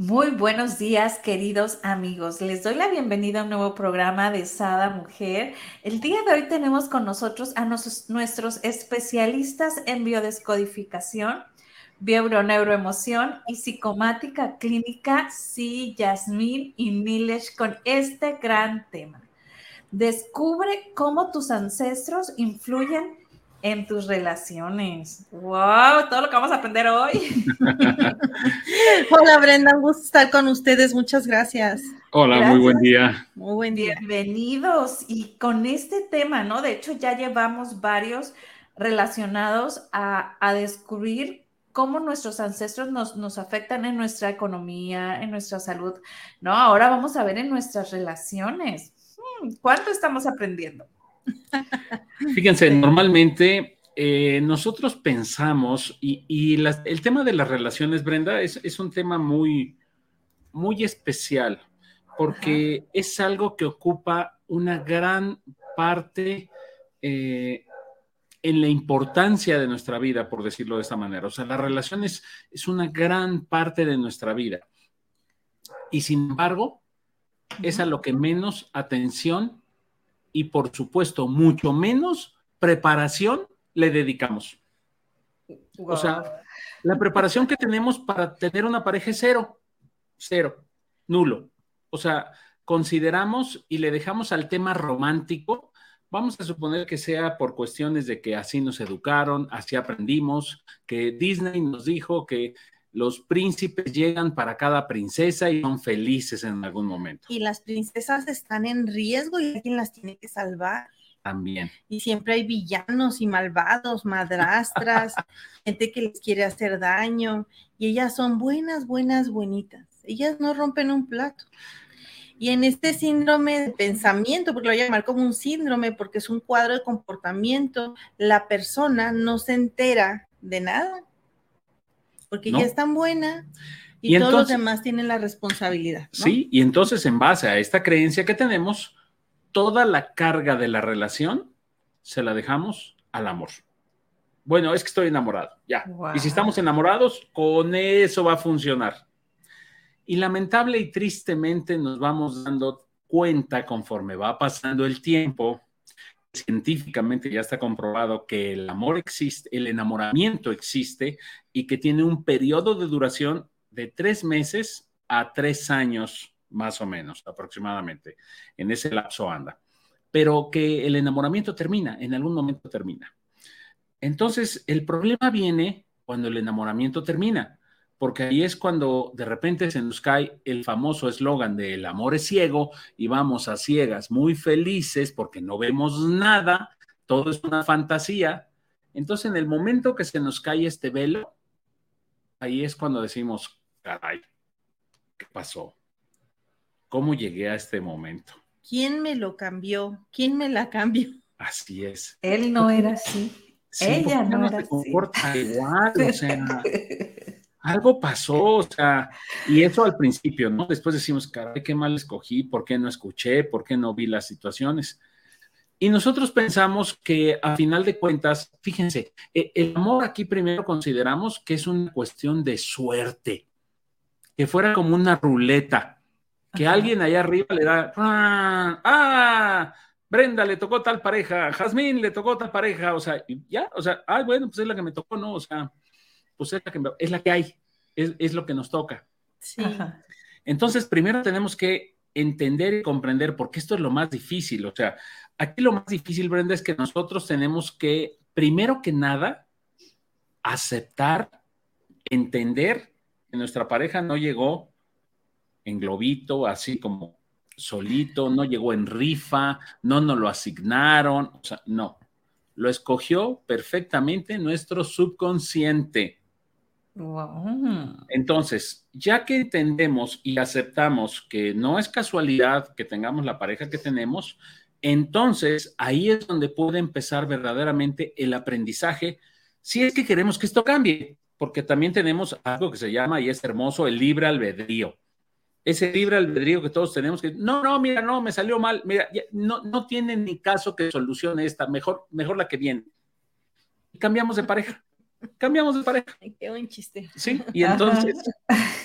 Muy buenos días, queridos amigos. Les doy la bienvenida a un nuevo programa de Sada Mujer. El día de hoy tenemos con nosotros a nuestros especialistas en biodescodificación, neuroemoción y psicomática clínica, sí, Yasmín y Nilesh, con este gran tema. Descubre cómo tus ancestros influyen en tus relaciones. ¡Wow! Todo lo que vamos a aprender hoy. Hola Brenda, un gusto estar con ustedes. Muchas gracias. Hola, muy buen día. Muy buen día. Bienvenidos. Y con este tema, ¿no? De hecho, ya llevamos varios relacionados a, a descubrir cómo nuestros ancestros nos, nos, afectan en nuestra economía, en nuestra salud, ¿no? Ahora vamos a ver en nuestras relaciones. Hmm, ¿Cuánto estamos aprendiendo? Fíjense, normalmente eh, nosotros pensamos, y, el tema de las relaciones, Brenda, es, un tema muy, muy especial, porque es algo que ocupa una gran parte eh, en la importancia de nuestra vida, por decirlo de esta manera. O sea, las relaciones es una gran parte de nuestra vida. Y sin embargo, es a lo que menos atención y por supuesto mucho menos preparación le dedicamos. O sea, la preparación que tenemos para tener una pareja es cero, cero, nulo. O sea, consideramos y le dejamos al tema romántico, vamos a suponer que sea por cuestiones de que así nos educaron, así aprendimos, que Disney nos dijo que los príncipes llegan para cada princesa y son felices en algún momento. Y las princesas están en riesgo y alguien las tiene que salvar. También. Y siempre hay villanos y malvados, madrastras, gente que les quiere hacer daño. Y ellas son buenas, buenas, buenitas. Ellas no rompen un plato. Y en este síndrome de pensamiento, porque lo voy a llamar como un síndrome, porque es un cuadro de comportamiento, la persona no se entera de nada porque ya es tan buena y, todos los demás tienen la responsabilidad. Sí, y entonces en base a esta creencia que tenemos, toda la carga de la relación se la dejamos al amor. Bueno, es que estoy enamorado, ya. Y si estamos enamorados, con eso va a funcionar. Y lamentable y tristemente nos vamos dando cuenta conforme va pasando el tiempo científicamente ya está comprobado que el amor existe, el enamoramiento existe y que tiene un periodo de duración de tres meses a tres años, más o menos, aproximadamente. En ese lapso anda. Pero que el enamoramiento termina, en algún momento termina. Entonces, el problema viene cuando el enamoramiento termina porque ahí es cuando de repente se nos cae el famoso eslogan de el amor es ciego y vamos a ciegas muy felices porque no vemos nada, todo es una fantasía. Entonces, en el momento que se nos cae este velo, ahí es cuando decimos, caray, ¿qué pasó? ¿Cómo llegué a este momento? ¿Quién me lo cambió? ¿Quién me la cambió? Así es. Él no era así. Ella no era así. igual, o sea, algo pasó, o sea, y eso al principio, ¿no? Después decimos, caray, qué mal escogí, ¿por qué no escuché? ¿Por qué no vi las situaciones? Y nosotros pensamos que a final de cuentas, fíjense, e, el amor aquí primero consideramos que es una cuestión de suerte, que fuera como una ruleta, que alguien allá arriba le da, ¡ah! ah Brenda le tocó tal pareja, Jazmín le tocó tal pareja, o sea, ya, o sea, ay, bueno, pues es la que me tocó, ¿no? O sea, pues es la que, hay, es, lo que nos toca. Sí. Entonces, primero tenemos que entender y comprender, porque esto es lo más difícil. O sea, aquí lo más difícil, Brenda, es que nosotros tenemos que, primero que nada, aceptar, entender que nuestra pareja no llegó en globito, así como solito, no llegó en rifa, no nos lo asignaron, o sea, no. Lo escogió perfectamente nuestro subconsciente. Entonces, ya que entendemos y aceptamos que no es casualidad que tengamos la pareja que tenemos, entonces ahí es donde puede empezar verdaderamente el aprendizaje, si es que queremos que esto cambie, porque también tenemos algo que se llama, y es hermoso, el libre albedrío. Ese libre albedrío que todos tenemos que, no, no, mira, no, me salió mal, mira, no, no tiene ni caso que solucione esta, mejor, mejor la que viene. Y cambiamos de pareja cambiamos de pareja. qué buen chiste. Sí, y entonces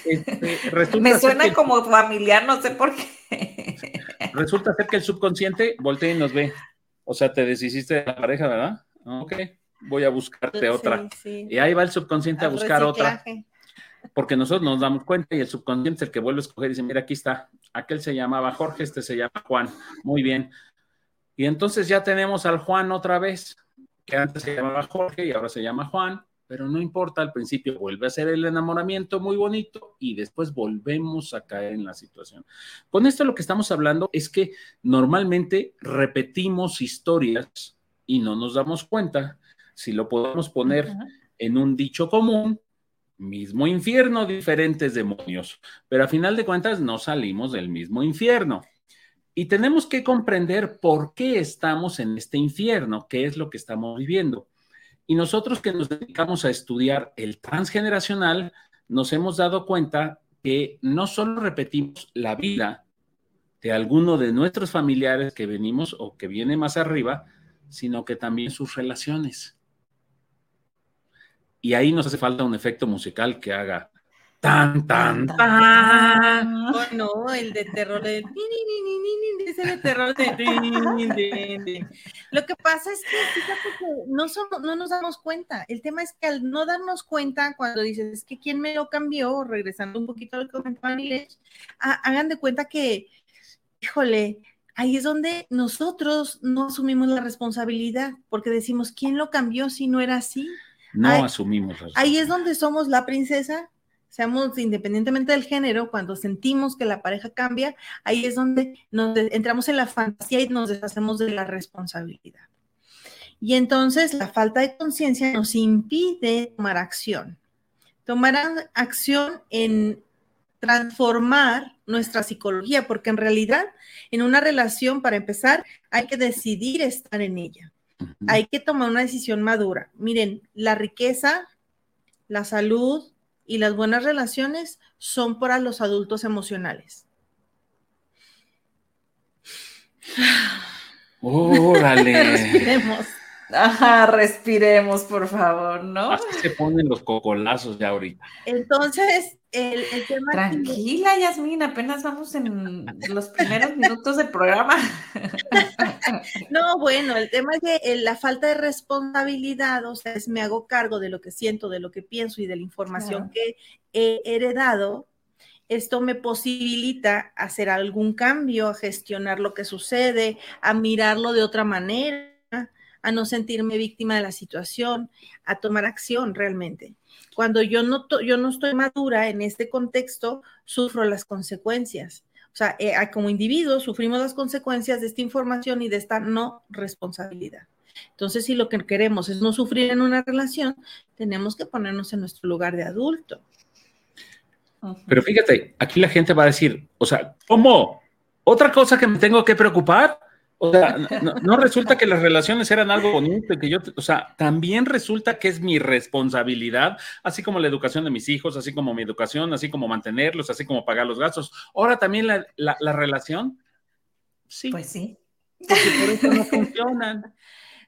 este, Me suena como familiar, no sé por qué. Resulta ser que el subconsciente voltea y nos ve. O sea, te deshiciste de la pareja, ¿verdad? Ok, voy a buscarte otra. Y ahí va el subconsciente a buscar otra. Porque nosotros nos damos cuenta y el subconsciente es el que vuelve a escoger y dice, mira, aquí está. Aquel se llamaba Jorge, este se llama Juan. Muy bien. Y entonces ya tenemos al Juan otra vez que antes se llamaba Jorge y ahora se llama Juan, pero no importa, al principio vuelve a ser el enamoramiento muy bonito y después volvemos a caer en la situación. Con esto lo que estamos hablando es que normalmente repetimos historias y no nos damos cuenta. Si lo podemos poner en un dicho común, mismo infierno, diferentes demonios, pero a final de cuentas no salimos del mismo infierno. Y tenemos que comprender por qué estamos en este infierno, qué es lo que estamos viviendo. Y nosotros que nos dedicamos a estudiar el transgeneracional, nos hemos dado cuenta que no solo repetimos la vida de alguno de nuestros familiares que venimos o que viene más arriba, sino que también sus relaciones. Y ahí nos hace falta un efecto musical que haga Tan, tan, tan. Bueno, el de terror de. Ese de terror de. Lo que pasa es que, fíjate que no, no nos damos cuenta. El tema es que al no darnos cuenta, cuando dices, es que quién me lo cambió, regresando un poquito al comentario, hagan de cuenta que, híjole, ahí es donde nosotros no asumimos la responsabilidad, porque decimos, ¿quién lo cambió si no era así? No asumimos. Ahí es donde somos la princesa seamos independientemente del género, cuando sentimos que la pareja cambia, ahí es donde nos entramos en la fantasía y nos deshacemos de la responsabilidad. Y entonces la falta de conciencia nos impide tomar acción. Tomar acción en transformar nuestra psicología, porque en realidad en una relación, para empezar, hay que decidir estar en ella. Hay que tomar una decisión madura. Miren, la riqueza, la salud, y las buenas relaciones son para los adultos emocionales. Órale. Ajá, respiremos, por favor, ¿no? Así se ponen los cocolazos ya ahorita. Entonces, el, tema. Tranquila, Yasmin, apenas vamos en los primeros minutos del programa. no, bueno, el tema es que eh, la falta de responsabilidad, o sea, es me hago cargo de lo que siento, de lo que pienso y de la información que he heredado. Esto me posibilita hacer algún cambio, a gestionar lo que sucede, a mirarlo de otra manera a no sentirme víctima de la situación, a tomar acción realmente. Cuando yo no, yo no estoy madura en este contexto, sufro las consecuencias. O sea, eh, como individuo sufrimos las consecuencias de esta información y de esta no responsabilidad. Entonces, si lo que queremos es no sufrir en una relación, tenemos que ponernos en nuestro lugar de adulto. Pero fíjate, aquí la gente va a decir, o sea, ¿cómo? ¿Otra cosa que me tengo que preocupar? O sea, no, resulta que las relaciones eran algo bonito, que yo, o sea, también resulta que es mi responsabilidad, así como la educación de mis hijos, así como mi educación, así como mantenerlos, así como pagar los gastos. Ahora también la, la, relación. Sí. Pues sí. Porque por eso no funcionan.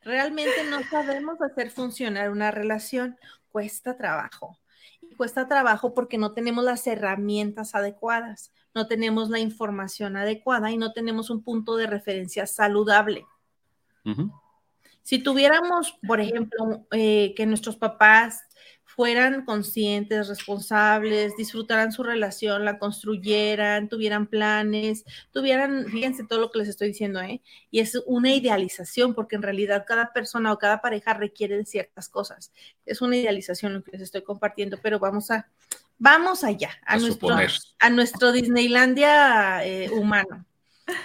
Realmente no sabemos hacer funcionar una relación, cuesta trabajo. Y cuesta trabajo porque no tenemos las herramientas adecuadas no tenemos la información adecuada y no tenemos un punto de referencia saludable. Si tuviéramos, por ejemplo, eh, que nuestros papás fueran conscientes, responsables, disfrutaran su relación, la construyeran, tuvieran planes, tuvieran, fíjense todo lo que les estoy diciendo, ¿eh? Y es una idealización, porque en realidad cada persona o cada pareja requiere de ciertas cosas. Es una idealización lo que les estoy compartiendo, pero vamos a, Vamos allá, a, nuestro, a nuestro Disneylandia eh, humano.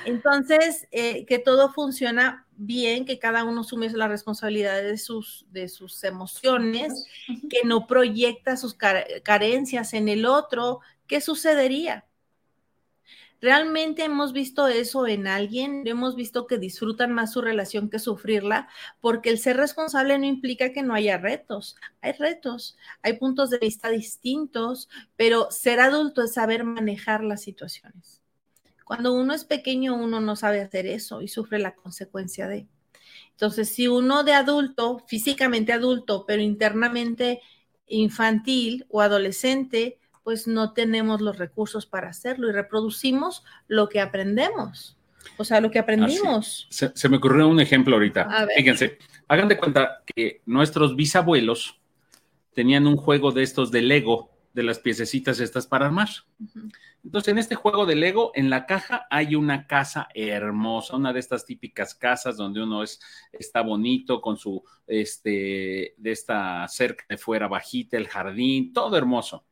Entonces, eh, que todo funciona bien, que cada uno asume la responsabilidad de sus, de sus emociones, que no proyecta sus carencias en el otro, ¿qué sucedería? ¿Realmente hemos visto eso en alguien? Hemos visto que disfrutan más su relación que sufrirla, porque el ser responsable no implica que no haya retos. Hay retos, hay puntos de vista distintos, pero ser adulto es saber manejar las situaciones. Cuando uno es pequeño, uno no sabe hacer eso y sufre la consecuencia de. Entonces, si uno de adulto, físicamente adulto, pero internamente infantil o adolescente, pues no tenemos los recursos para hacerlo y reproducimos lo que aprendemos. O sea, lo que aprendimos. Se, me ocurrió un ejemplo ahorita. Fíjense, hagan de cuenta que nuestros bisabuelos tenían un juego de estos de Lego, de las piececitas estas para armar. Entonces, en este juego de Lego, en la caja hay una casa hermosa, una de estas típicas casas donde uno es, está bonito con su, este, de esta cerca de fuera bajita, el jardín, todo hermoso.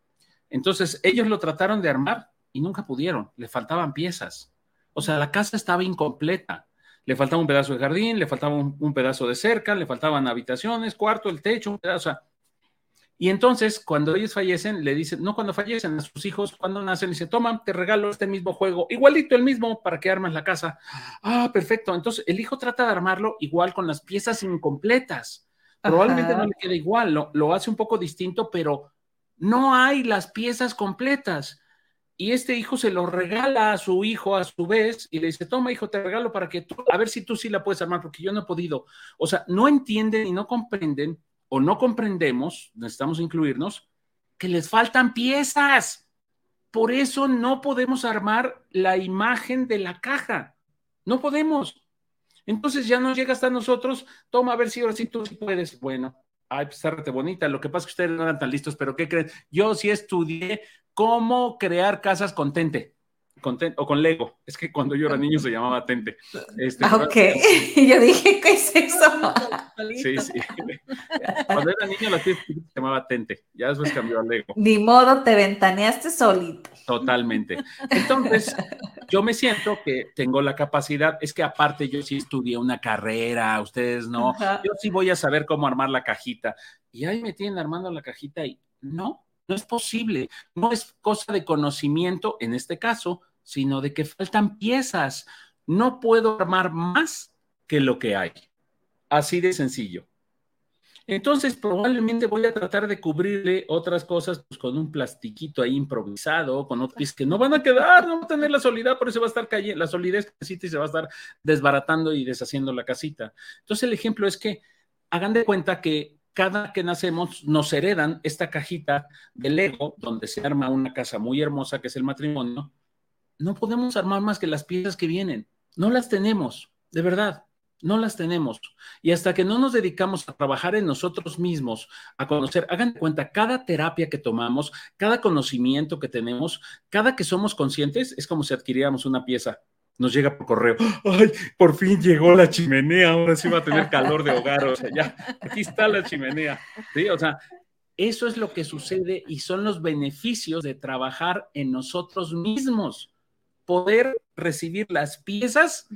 Entonces, ellos lo trataron de armar y nunca pudieron, le faltaban piezas. O sea, la casa estaba incompleta. Le faltaba un pedazo de jardín, le faltaba un, pedazo de cerca, le faltaban habitaciones, cuarto, el techo, un pedazo. Y entonces, cuando ellos fallecen, le dicen, no cuando fallecen a sus hijos, cuando nacen, dice, toma, te regalo este mismo juego, igualito el mismo, para que armas la casa. Ah, perfecto. Entonces, el hijo trata de armarlo igual con las piezas incompletas. Probablemente no le quede igual, lo, lo hace un poco distinto, pero no hay las piezas completas. Y este hijo se lo regala a su hijo a su vez y le dice, toma hijo, te regalo para que tú, a ver si tú sí la puedes armar, porque yo no he podido. O sea, no entienden y no comprenden o no comprendemos, necesitamos incluirnos, que les faltan piezas. Por eso no podemos armar la imagen de la caja. No podemos. Entonces ya no llega hasta nosotros, toma a ver si ahora sí tú sí puedes. Bueno, ay, pues bonita. Lo que pasa es que ustedes no eran tan listos, pero ¿qué creen? Yo sí estudié cómo crear casas con tente o con Lego. Es que cuando yo era niño se llamaba Tente. Este, ah, ok, yo dije, ¿qué es eso? sí, sí. Cuando era niño la se llamaba Tente. Ya después cambió a Lego. Ni modo, te ventaneaste solito. Totalmente. Entonces, yo me siento que tengo la capacidad, es que aparte yo sí estudié una carrera, ustedes no. Yo sí voy a saber cómo armar la cajita. Y ahí me tienen armando la cajita y no, no es posible. No es cosa de conocimiento, en este caso, sino de que faltan piezas. No puedo armar más que lo que hay. Así de sencillo. Entonces, probablemente voy a tratar de cubrirle otras cosas pues, con un plastiquito ahí improvisado, con otros que no van a quedar, no van a tener la solidez, por eso va a estar cayendo, la solidez y se va a estar desbaratando y deshaciendo la casita. Entonces, el ejemplo es que hagan de cuenta que cada que nacemos nos heredan esta cajita de Lego, donde se arma una casa muy hermosa que es el matrimonio, no podemos armar más que las piezas que vienen. No las tenemos, de verdad, no las tenemos. Y hasta que no nos dedicamos a trabajar en nosotros mismos, a conocer, hagan cuenta, cada terapia que tomamos, cada conocimiento que tenemos, cada que somos conscientes, es como si adquiriéramos una pieza. Nos llega por correo. ¡Ay! Por fin llegó la chimenea. Ahora sí va a tener calor de hogar. O sea, ya, aquí está la chimenea. Sí, o sea, eso es lo que sucede y son los beneficios de trabajar en nosotros mismos poder recibir las piezas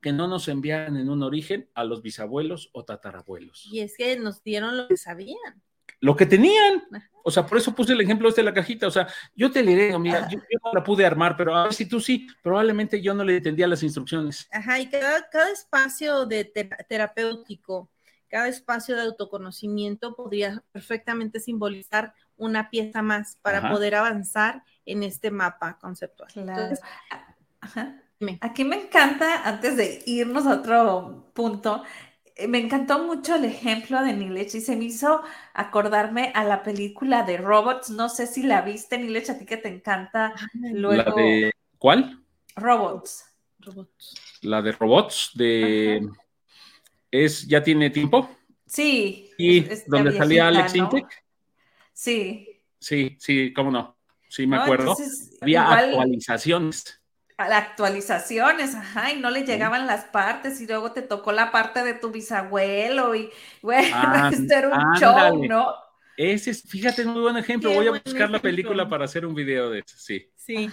que no nos enviaran en un origen a los bisabuelos o tatarabuelos. Y es que nos dieron lo que sabían. Lo que tenían. O sea, por eso puse el ejemplo este de la cajita. O sea, yo te diré, mira, yo, no la pude armar, pero a ver si tú sí, probablemente yo no le entendía las instrucciones. Ajá, y cada, cada espacio de terapéutico, cada espacio de autoconocimiento podría perfectamente simbolizar una pieza más para poder avanzar en este mapa conceptual. Aquí me encanta, antes de irnos a otro punto, eh, me encantó mucho el ejemplo de Nilech y se me hizo acordarme a la película de Robots. No sé si la viste, Nilech, a ti que te encanta. Luego... ¿La de cuál? Robots. La de Robots, de... ¿Es, ¿Ya tiene tiempo? Sí. ¿Y donde salía Alex Intec? Sí. Sí, sí, cómo no. Sí, me acuerdo. Había actualizaciones. Actualizaciones, ajá, y no le llegaban las partes y luego te tocó la parte de tu bisabuelo y bueno, ah, esto era un show, ¿no? Ese es, fíjate, muy buen ejemplo. Voy a buscar la película para hacer un video de eso, sí. Sí,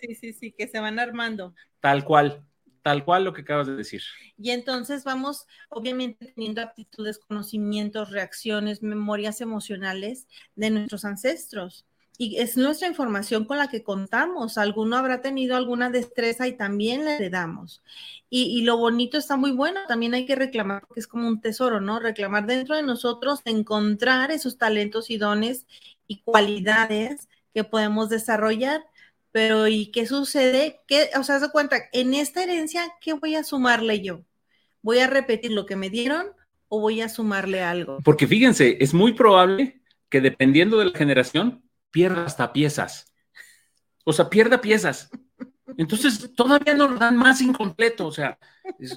sí, sí, sí, que se van armando. Tal cual, tal cual lo que acabas de decir. Y entonces vamos, obviamente, teniendo aptitudes, conocimientos, reacciones, memorias emocionales de nuestros ancestros. Y es nuestra información con la que contamos. Alguno habrá tenido alguna destreza y también le heredamos. Y, y, lo bonito está muy bueno. También hay que reclamar, porque es como un tesoro, ¿no? Reclamar dentro de nosotros, encontrar esos talentos y dones y cualidades que podemos desarrollar pero ¿y qué sucede? ¿Qué, o sea, se cuenta, en esta herencia, ¿qué voy a sumarle yo? ¿Voy a repetir lo que me dieron o voy a sumarle algo? Porque fíjense, es muy probable que dependiendo de la generación, pierda hasta piezas. O sea, pierda piezas. Entonces, todavía nos dan más incompleto. O sea,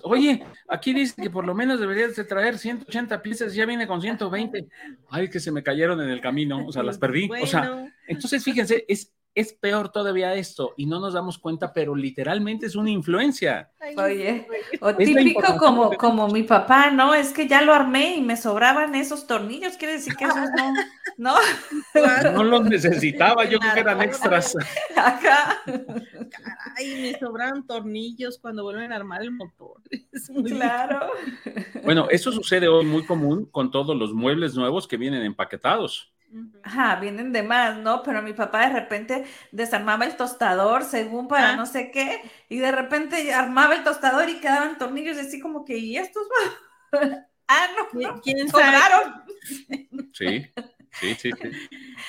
oye, aquí dice que por lo menos deberías de traer 180 piezas, ya viene con 120. Ay, que se me cayeron en el camino, o sea, las perdí. O sea, entonces, fíjense, es, es peor todavía esto y no nos damos cuenta, pero literalmente es una influencia. Oye, o típico como, como mi papá, ¿no? Es que ya lo armé y me sobraban esos tornillos, quiere decir que esos no, ¿no? No los necesitaba, yo creo que eran extras. Acá. Caray, me sobran tornillos cuando vuelven a armar el motor. Es muy claro. Bueno, eso sucede hoy muy común con todos los muebles nuevos que vienen empaquetados. Ajá, vienen de más, ¿no? Pero mi papá de repente desarmaba el tostador según para ah. no sé qué, y de repente armaba el tostador y quedaban tornillos así como que, ¿y estos? ah, no, ¿quién sobraron. Sí, sí, sí,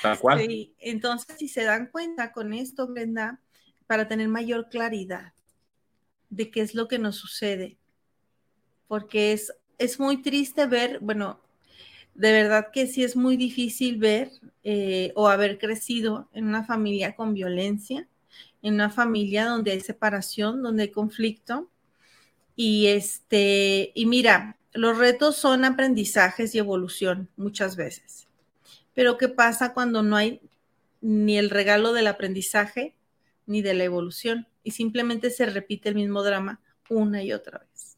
tal cual. Sí, entonces si se dan cuenta con esto, Brenda, para tener mayor claridad de qué es lo que nos sucede, porque es, es muy triste ver, bueno, de verdad que sí es muy difícil ver eh, o haber crecido en una familia con violencia, en una familia donde hay separación, donde hay conflicto. Y este, y mira, los retos son aprendizajes y evolución muchas veces. Pero ¿qué pasa cuando no hay ni el regalo del aprendizaje ni de la evolución y simplemente se repite el mismo drama una y otra vez?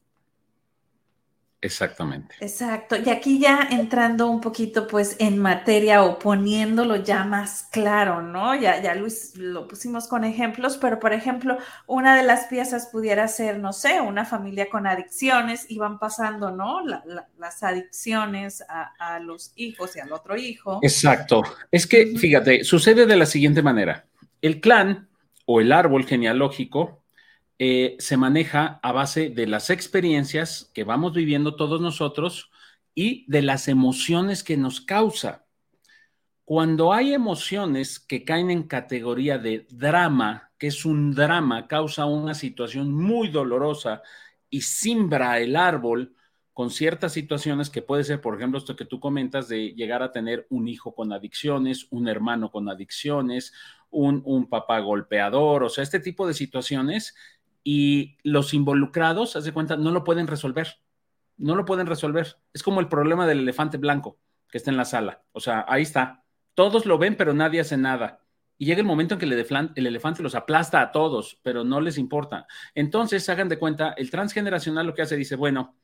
Exactamente. Exacto. Y aquí ya entrando un poquito pues en materia o poniéndolo ya más claro, ¿no? Ya, ya Luis lo pusimos con ejemplos, pero por ejemplo, una de las piezas pudiera ser, no sé, una familia con adicciones y van pasando, ¿no? las adicciones a, a los hijos y al otro hijo. Exacto. Es que, fíjate, sucede de la siguiente manera. El clan o el árbol genealógico eh, se maneja a base de las experiencias que vamos viviendo todos nosotros y de las emociones que nos causa. Cuando hay emociones que caen en categoría de drama, que es un drama, causa una situación muy dolorosa y simbra el árbol con ciertas situaciones que puede ser, por ejemplo, esto que tú comentas de llegar a tener un hijo con adicciones, un hermano con adicciones, un, un papá golpeador, o sea, este tipo de situaciones y los involucrados, haz de cuenta, no lo pueden resolver. No lo pueden resolver. Es como el problema del elefante blanco que está en la sala. O sea, ahí está. Todos lo ven, pero nadie hace nada. Y llega el momento en que el, elefante los aplasta a todos, pero no les importa. Entonces, hagan de cuenta, el transgeneracional lo que hace, dice, bueno,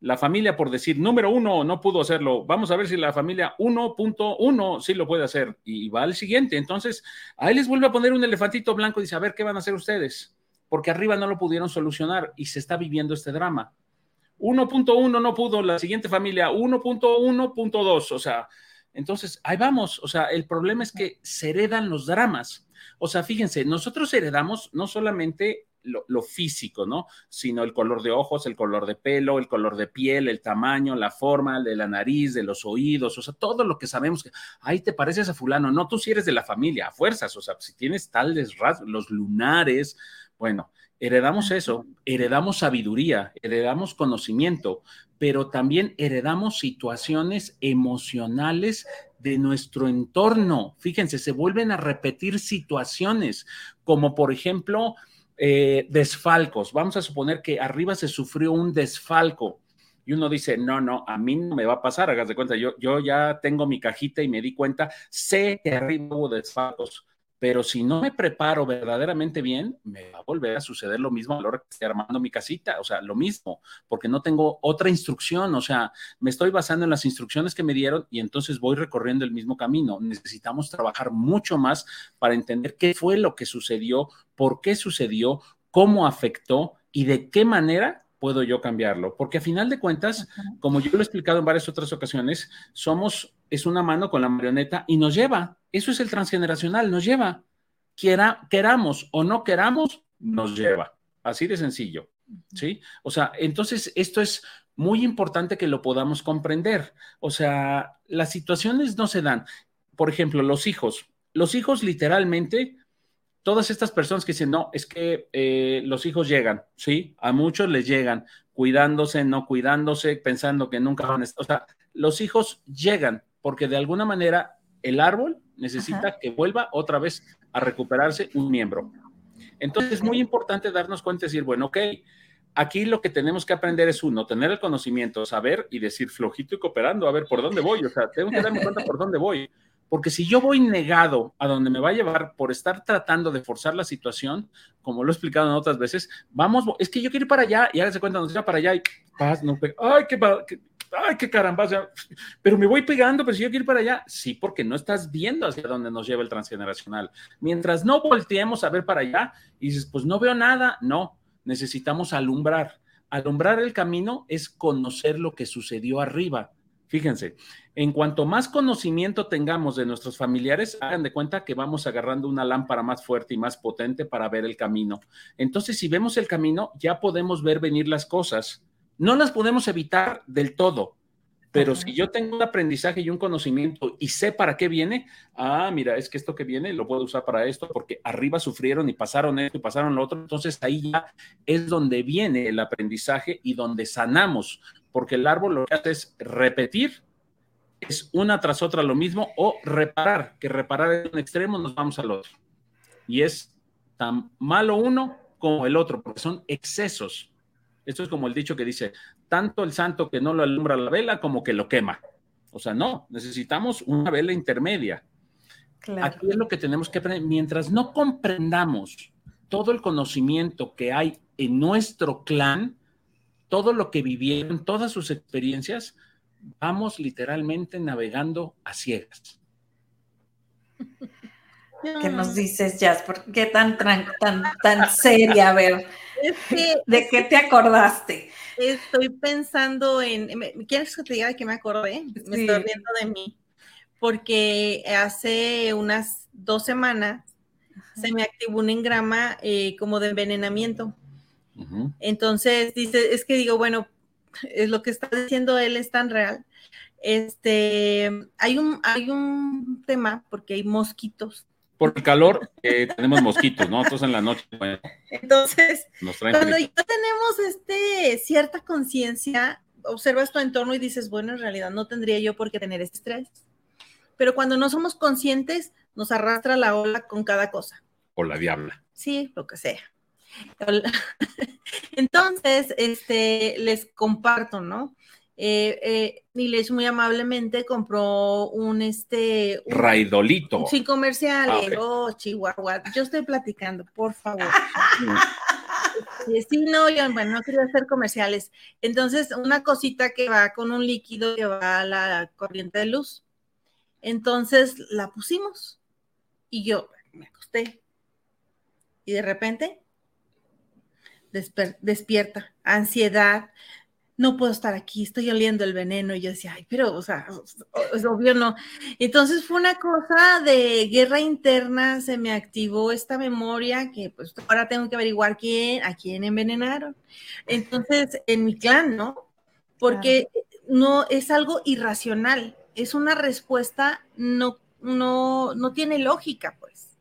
la familia, por decir, número uno no pudo hacerlo, vamos a ver si la familia 1.1 sí lo puede hacer. Y va al siguiente. Entonces, ahí les vuelve a poner un elefantito blanco y dice, a ver, ¿qué van a hacer ustedes? Porque arriba no lo pudieron solucionar y se está viviendo este drama. 1.1 no pudo, la siguiente familia 1.1.2, o sea, entonces ahí vamos, o sea, el problema es que se heredan los dramas. O sea, fíjense, nosotros heredamos no solamente lo, físico, ¿no? Sino el color de ojos, el color de pelo, el color de piel, el tamaño, la forma de la nariz, de los oídos, o sea, todo lo que sabemos que, ahí te pareces a fulano, no, tú sí eres de la familia, a fuerzas, o sea, si tienes tales rasgos, los lunares, bueno, heredamos eso, heredamos sabiduría, heredamos conocimiento, pero también heredamos situaciones emocionales de nuestro entorno. Fíjense, se vuelven a repetir situaciones, como por ejemplo, eh, desfalcos. Vamos a suponer que arriba se sufrió un desfalco. Y uno dice, no, no, a mí no me va a pasar, hagas de cuenta, yo, yo ya tengo mi cajita y me di cuenta, sé que arriba hubo desfalcos pero si no me preparo verdaderamente bien, me va a volver a suceder lo mismo a la hora que esté armando mi casita, o sea, lo mismo, porque no tengo otra instrucción, o sea, me estoy basando en las instrucciones que me dieron y entonces voy recorriendo el mismo camino. Necesitamos trabajar mucho más para entender qué fue lo que sucedió, por qué sucedió, cómo afectó y de qué manera puedo yo cambiarlo? Porque a final de cuentas, como yo lo he explicado en varias otras ocasiones, somos, es una mano con la marioneta y nos lleva. Eso es el transgeneracional, nos lleva. Quiera, queramos o no queramos, nos lleva. Así de sencillo. ¿Sí? O sea, entonces esto es muy importante que lo podamos comprender. O sea, las situaciones no se dan. Por ejemplo, los hijos. Los hijos literalmente todas estas personas que dicen, no, es que eh, los hijos llegan, ¿sí? A muchos les llegan, cuidándose, no cuidándose, pensando que nunca van a estar. O sea, los hijos llegan porque de alguna manera el árbol necesita que vuelva otra vez a recuperarse un miembro. Entonces es muy importante darnos cuenta y decir, bueno, ok, aquí lo que tenemos que aprender es uno, tener el conocimiento, saber y decir flojito y cooperando, a ver por dónde voy, o sea, tengo que darme cuenta por dónde voy. Porque si yo voy negado a donde me va a llevar por estar tratando de forzar la situación, como lo he explicado en otras veces, vamos, es que yo quiero ir para allá y hágase cuenta, nos lleva para allá y paz, no ay, qué, ay, qué caramba, pero me voy pegando, pero si yo quiero ir para allá, sí, porque no estás viendo hacia dónde nos lleva el transgeneracional. Mientras no volteemos a ver para allá y dices, pues no veo nada, no, necesitamos alumbrar. Alumbrar el camino es conocer lo que sucedió arriba Fíjense, en cuanto más conocimiento tengamos de nuestros familiares, hagan de cuenta que vamos agarrando una lámpara más fuerte y más potente para ver el camino. Entonces, si vemos el camino, ya podemos ver venir las cosas. No las podemos evitar del todo, pero si yo tengo un aprendizaje y un conocimiento y sé para qué viene, ah, mira, es que esto que viene lo puedo usar para esto porque arriba sufrieron y pasaron esto y pasaron lo otro. Entonces ahí ya es donde viene el aprendizaje y donde sanamos porque el árbol lo que hace es repetir, es una tras otra lo mismo, o reparar, que reparar en un extremo nos vamos al otro. Y es tan malo uno como el otro, porque son excesos. Esto es como el dicho que dice, tanto el santo que no lo alumbra la vela como que lo quema. O sea, no, necesitamos una vela intermedia. Aquí es lo que tenemos que aprender. Mientras no comprendamos todo el conocimiento que hay en nuestro clan, todo lo que vivieron, todas sus experiencias, vamos literalmente navegando a ciegas. ¿Qué nos dices, Jazz? ¿Por qué tan, tan, tan, seria? A ver, ¿de qué te acordaste? Estoy pensando en, ¿quieres que te diga de qué me acordé? Me estoy riendo de mí, porque hace unas dos semanas se me activó un engrama eh, como de envenenamiento. Entonces, dice, es que digo, bueno, es lo que está diciendo él es tan real. Este, hay un, hay un tema porque hay mosquitos. Por el calor eh, tenemos mosquitos, ¿no? Entonces en la noche. Entonces, cuando ya tenemos este, cierta conciencia, observas tu entorno y dices, bueno, en realidad no tendría yo por qué tener este estrés. Pero cuando no somos conscientes, nos arrastra la ola con cada cosa. O la diabla. Sí, lo que sea. Entonces, este, les comparto, ¿no? Eh, eh, muy amablemente compró un este raidolito. sin comercial ah, oh Chihuahua. Yo estoy platicando por favor. Sí no yo bueno no quería hacer comerciales. Entonces una cosita que va con un líquido que va a la corriente de luz. Entonces la pusimos. Y yo me acosté. Y de repente despierta, ansiedad, no puedo estar aquí, estoy oliendo el veneno. Y yo decía, ay, pero, o sea, es obvio no. Entonces fue una cosa de guerra interna, se me activó esta memoria que pues ahora tengo que averiguar quién, a quién envenenaron. Entonces, en mi clan, ¿no? Porque no es algo irracional, es una respuesta no, no, no tiene lógica, pues.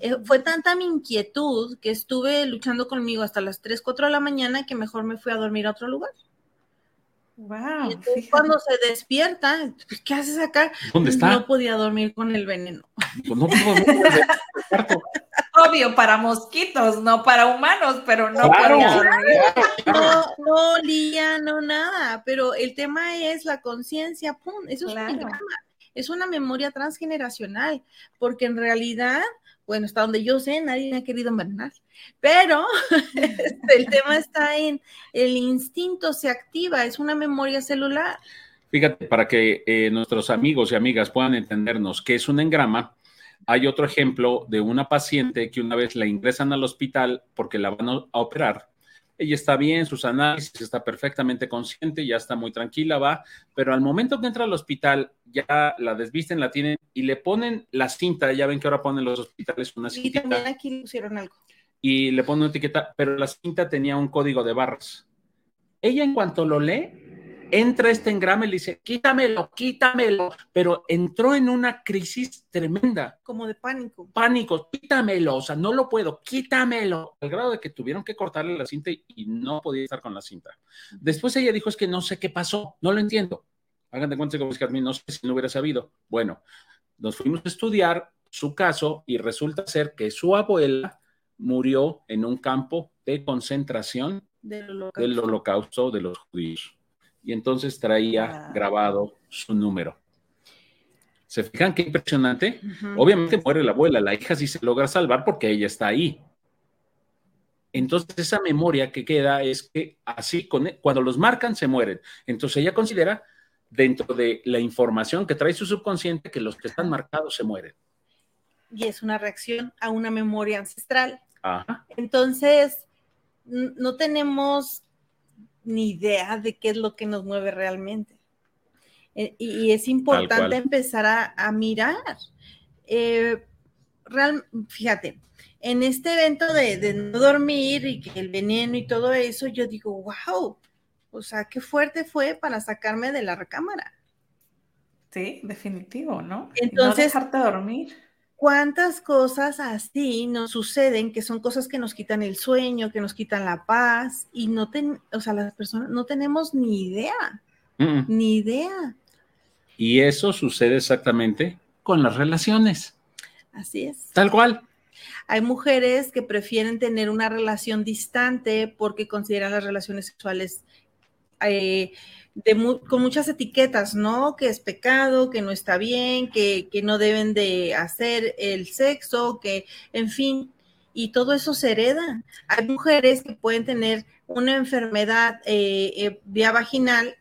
Eh, fue tanta mi inquietud que estuve luchando conmigo hasta las 3, 4 de la mañana que mejor me fui a dormir a otro lugar. Wow. Y cuando se despierta, pues, ¿qué haces acá? ¿Dónde está? No podía dormir con el veneno. Pues no Obvio, para mosquitos, no para humanos, pero no podía dormir. No, no olía, no nada, pero el tema es la conciencia, pum, eso es un es una memoria transgeneracional, porque en realidad, bueno, hasta donde yo sé, nadie me ha querido envenenar, pero el tema está en el instinto se activa, es una memoria celular. Fíjate, para que eh, nuestros amigos y amigas puedan entendernos qué es un engrama, hay otro ejemplo de una paciente que una vez la ingresan al hospital porque la van a operar ella está bien, sus análisis, está perfectamente consciente, ya está muy tranquila, va, pero al momento que entra al hospital, ya la desvisten, la tienen y le ponen la cinta, ya ven que ahora ponen los hospitales una cinta. Y también aquí pusieron algo. Y le ponen una etiqueta, pero la cinta tenía un código de barras. Ella en cuanto lo lee, entra este engrama y le dice, quítamelo, quítamelo, pero entró en una crisis tremenda. Como de pánico. Pánico, quítamelo, o sea, no lo puedo, quítamelo. Al grado de que tuvieron que cortarle la cinta y no podía estar con la cinta. Después ella dijo, es que no sé qué pasó, no lo entiendo. Hagan de cuenta que no sé si no hubiera sabido. Bueno, nos fuimos a estudiar su caso y resulta ser que su abuela murió en un campo de concentración del holocausto de los judíos y entonces traía grabado su número. ¿Se fijan qué impresionante? Obviamente muere la abuela, la hija sí se logra salvar porque ella está ahí. Entonces esa memoria que queda es que así, con, e, cuando los marcan, se mueren. Entonces ella considera dentro de la información que trae su subconsciente que los que están marcados se mueren. Y es una reacción a una memoria ancestral. Entonces, no tenemos ni idea de qué es lo que nos mueve realmente. Eh, y, es importante empezar a, mirar. Eh, real, fíjate, en este evento de, no dormir y que el veneno y todo eso, yo digo, wow, o sea, qué fuerte fue para sacarme de la recámara. Sí, definitivo, ¿no? Entonces, no dejarte dormir cuántas cosas así nos suceden que son cosas que nos quitan el sueño, que nos quitan la paz y no ten, o sea, las personas no tenemos ni idea, ni idea. Y eso sucede exactamente con las relaciones. Así es. Tal cual. Hay mujeres que prefieren tener una relación distante porque consideran las relaciones sexuales eh, con muchas etiquetas, ¿no? Que es pecado, que no está bien, que, no deben de hacer el sexo, que, en fin, y todo eso se hereda. Hay mujeres que pueden tener una enfermedad eh, eh, vía vaginal,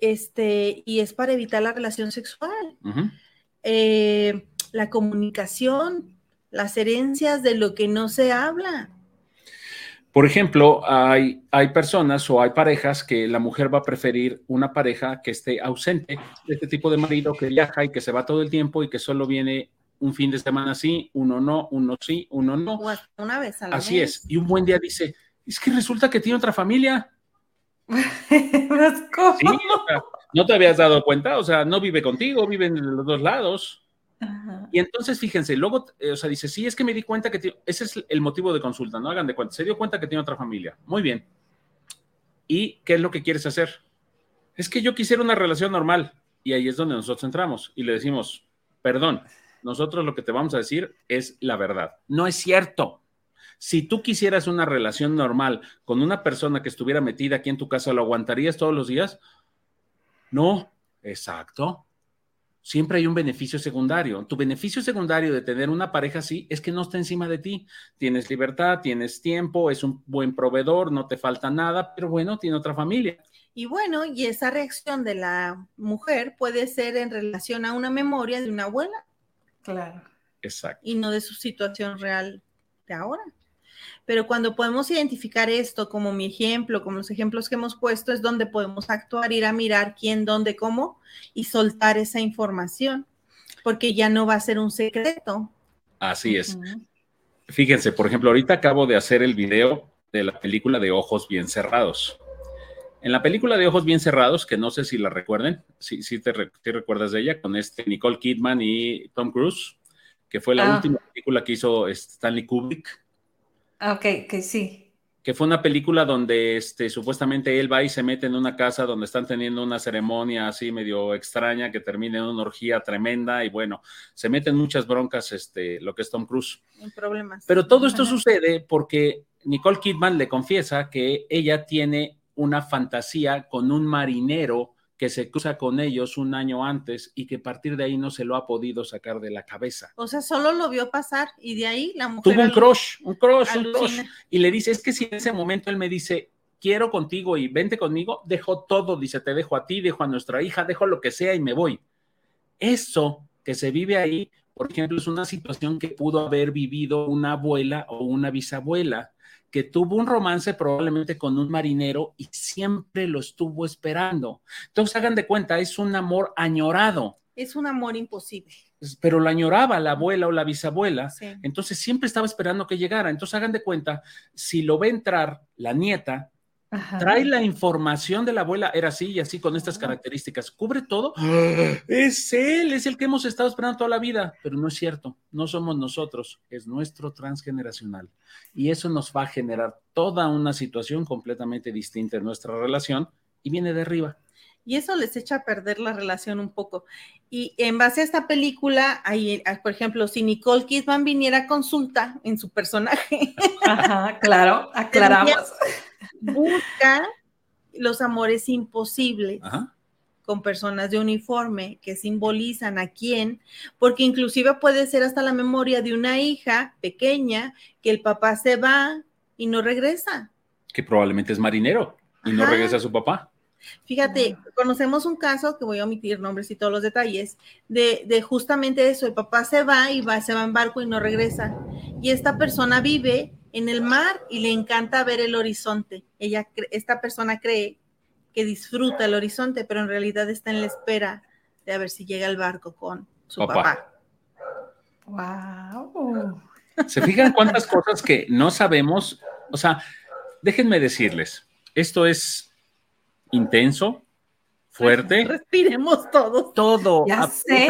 este, y es para evitar la relación sexual. Eh, la comunicación, las herencias de lo que no se habla. Por ejemplo, hay, hay personas o hay parejas que la mujer va a preferir una pareja que esté ausente, este tipo de marido que viaja y que se va todo el tiempo y que solo viene un fin de semana sí, uno no, uno sí, uno no. una vez a la Así es. Y un buen día dice, es que resulta que tiene otra familia. sí, no te habías dado cuenta, o sea, no vive contigo, vive en los dos lados. Y entonces, fíjense, luego, eh, o sea, dice, sí, es que me di cuenta que ese es el motivo de consulta, no hagan de cuenta, se dio cuenta que tiene otra familia. Muy bien. ¿Y qué es lo que quieres hacer? Es que yo quisiera una relación normal. Y ahí es donde nosotros entramos y le decimos, perdón, nosotros lo que te vamos a decir es la verdad. No es cierto. Si tú quisieras una relación normal con una persona que estuviera metida aquí en tu casa, ¿lo aguantarías todos los días? No, exacto siempre hay un beneficio secundario. Tu beneficio secundario de tener una pareja así es que no está encima de ti. Tienes libertad, tienes tiempo, es un buen proveedor, no te falta nada, pero bueno, tiene otra familia. Y bueno, y esa reacción de la mujer puede ser en relación a una memoria de una abuela. Claro. Exacto. Y no de su situación real de ahora. Pero cuando podemos identificar esto como mi ejemplo, como los ejemplos que hemos puesto, es donde podemos actuar, ir a mirar quién, dónde, cómo y soltar esa información, porque ya no va a ser un secreto. Así es. Fíjense, por ejemplo, ahorita acabo de hacer el video de la película de Ojos Bien Cerrados. En la película de Ojos Bien Cerrados, que no sé si la recuerden, si, si te, recuerdas de ella, con este Nicole Kidman y Tom Cruise, que fue la ah. última película que hizo Stanley Kubrick ok, que sí. Que fue una película donde este, supuestamente él va y se mete en una casa donde están teniendo una ceremonia así medio extraña que termina en una orgía tremenda y bueno, se meten muchas broncas este, lo que es Tom Cruise. En problemas. Pero todo esto sucede porque Nicole Kidman le confiesa que ella tiene una fantasía con un marinero que se cruza con ellos un año antes y que a partir de ahí no se lo ha podido sacar de la cabeza. O sea, solo lo vio pasar y de ahí la mujer. Tuvo un crush, un crush, un crush. Y le dice, es que si en ese momento él me dice, quiero contigo y vente conmigo, dejo todo, dice, te dejo a ti, dejo a nuestra hija, dejo lo que sea y me voy. Eso que se vive ahí, por ejemplo, es una situación que pudo haber vivido una abuela o una bisabuela que tuvo un romance probablemente con un marinero y siempre lo estuvo esperando. Entonces, hagan de cuenta, es un amor añorado. Es un amor imposible. Pero lo añoraba la abuela o la bisabuela, entonces siempre estaba esperando que llegara. Entonces, hagan de cuenta, si lo ve entrar la nieta, Trae la información de la abuela, era así y así con estas características. Cubre todo. Es él, es el que hemos estado esperando toda la vida, pero no es cierto, no somos nosotros, es nuestro transgeneracional. Y eso nos va a generar toda una situación completamente distinta en nuestra relación y viene de arriba. Y eso les echa a perder la relación un poco. Y en base a esta película, ahí, por ejemplo, si Nicole Kidman viniera a consulta en su personaje. Ajá, claro, aclaramos busca los amores imposibles con personas de uniforme que simbolizan a quién, porque inclusive puede ser hasta la memoria de una hija pequeña que el papá se va y no regresa. Que probablemente es marinero y no regresa a su papá. Fíjate, conocemos un caso, que voy a omitir nombres y todos los detalles, de, de, justamente eso, el papá se va y va, se va en barco y no regresa. Y esta persona vive en el mar y le encanta ver el horizonte. Ella, esta persona cree que disfruta el horizonte, pero en realidad está en la espera de a ver si llega el barco con su papá. Wow. ¿Se fijan cuántas cosas que no sabemos? O sea, déjenme decirles, esto es intenso, fuerte. Respiremos todos. Todo. Ya sé.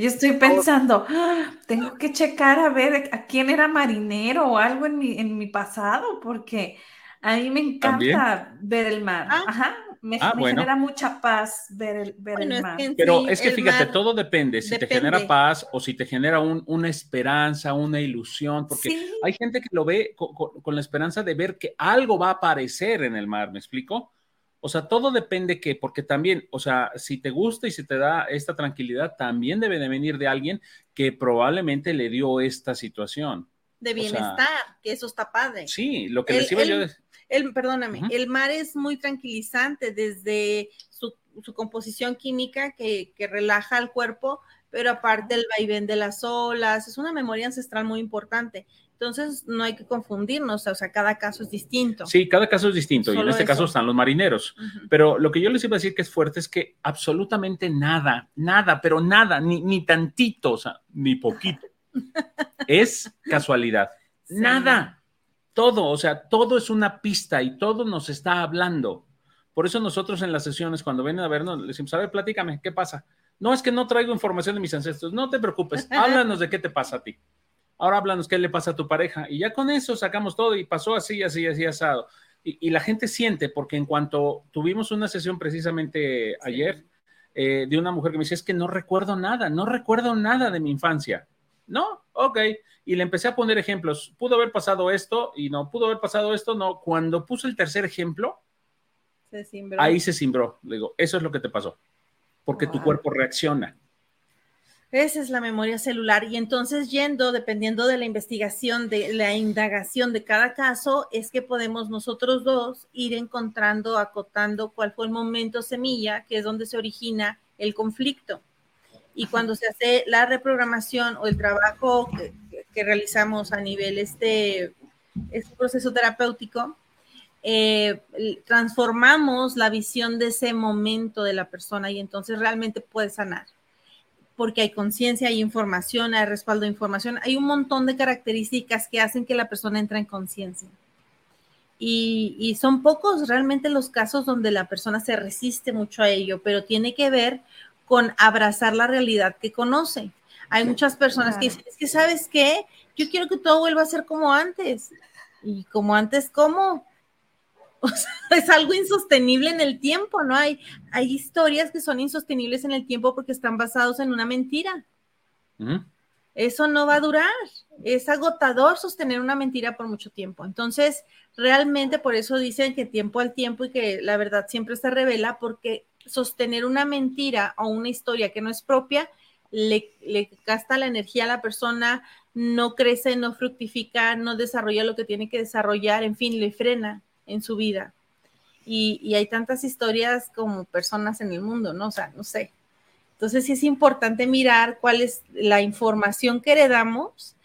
Yo estoy pensando, ah, tengo que checar a ver a quién era marinero o algo en mi, en mi pasado, porque a mí me encanta ver el mar. Ah. Ajá. Me, ah, genera mucha paz ver el, ver el mar. Pero es que fíjate, todo depende. Si te genera paz o si te genera una esperanza, una ilusión, porque hay gente que lo ve con la esperanza de ver que algo va a aparecer en el mar, ¿me explico? O sea, todo depende que, porque también, o sea, si te gusta y si te da esta tranquilidad, también debe de venir de alguien que probablemente le dio esta situación. De bienestar, que eso está padre. Sí, lo que decía yo. El, perdóname, el mar es muy tranquilizante desde su, composición química que, que relaja al cuerpo, pero aparte el vaivén de las olas, es una memoria ancestral muy importante. Entonces, no hay que confundirnos, o sea, cada caso es distinto. Sí, cada caso es distinto, y en este caso están los marineros. Pero lo que yo les iba a decir que es fuerte es que absolutamente nada, nada, pero nada, ni, ni tantito, o sea, ni poquito, es casualidad. Nada, todo, o sea, todo es una pista y todo nos está hablando. Por eso nosotros en las sesiones, cuando vienen a vernos, les decimos, a ver, platícame, ¿qué pasa? No es que no traigo información de mis ancestros, no te preocupes, háblanos de qué te pasa a ti ahora háblanos qué le pasa a tu pareja. Y ya con eso sacamos todo y pasó así, así, así, asado. Y, la gente siente, porque en cuanto tuvimos una sesión precisamente ayer eh, de una mujer que me decía, es que no recuerdo nada, no recuerdo nada de mi infancia. No, ok. Y le empecé a poner ejemplos. Pudo haber pasado esto y no, pudo haber pasado esto, no. Cuando puso el tercer ejemplo, ahí se cimbró. Le digo, eso es lo que te pasó, porque tu cuerpo reacciona. Esa es la memoria celular. Y entonces, yendo, dependiendo de la investigación, de la indagación de cada caso, es que podemos nosotros dos ir encontrando, acotando cuál fue el momento semilla, que es donde se origina el conflicto. Y cuando se hace la reprogramación o el trabajo que, realizamos a nivel este, este proceso terapéutico, eh, transformamos la visión de ese momento de la persona y entonces realmente puede sanar porque hay conciencia, hay información, hay respaldo de información, hay un montón de características que hacen que la persona entre en conciencia. Y, son pocos realmente los casos donde la persona se resiste mucho a ello, pero tiene que ver con abrazar la realidad que conoce. Hay muchas personas que dicen, es que sabes qué, yo quiero que todo vuelva a ser como antes. Y como antes, ¿cómo? O sea, es algo insostenible en el tiempo, ¿no? Hay, hay historias que son insostenibles en el tiempo porque están basados en una mentira. Eso no va a durar. Es agotador sostener una mentira por mucho tiempo. Entonces, realmente por eso dicen que tiempo al tiempo y que la verdad siempre se revela, porque sostener una mentira o una historia que no es propia le, le gasta la energía a la persona, no crece, no fructifica, no desarrolla lo que tiene que desarrollar, en fin, le frena en su vida. Y, y, hay tantas historias como personas en el mundo, ¿no? O sea, no sé. Entonces sí es importante mirar cuál es la información que heredamos